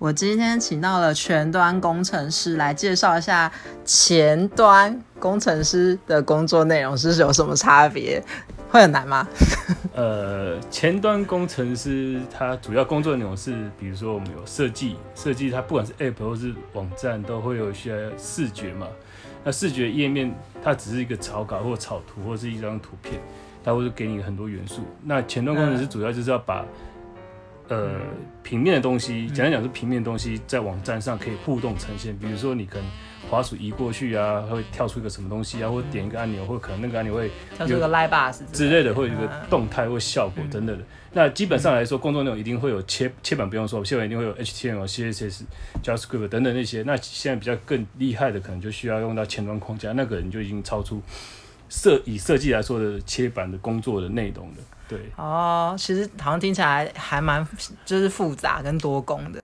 我今天请到了全端工程师来介绍一下前端工程师的工作内容是有什么差别，会很难吗？呃，前端工程师他主要工作内容是，比如说我们有设计，设计它不管是 App 或是网站，都会有一些视觉嘛。那视觉页面它只是一个草稿或草图或是一张图片，它会给你很多元素。那前端工程师主要就是要把呃，平面的东西，简单讲是平面的东西，在网站上可以互动呈现。比如说，你可能滑鼠移过去啊，会跳出一个什么东西啊，或点一个按钮，或可能那个按钮会跳出个 Live Bus 之类的，会有一个动态或效果等等的。那基本上来说，工作内容一定会有切切板，不用说，切板一定会有 HTML、CSS、JavaScript 等等那些。那现在比较更厉害的，可能就需要用到前端框架，那个人就已经超出设以设计来说的切板的工作的内容的。对哦，其实好像听起来还蛮就是复杂跟多工的。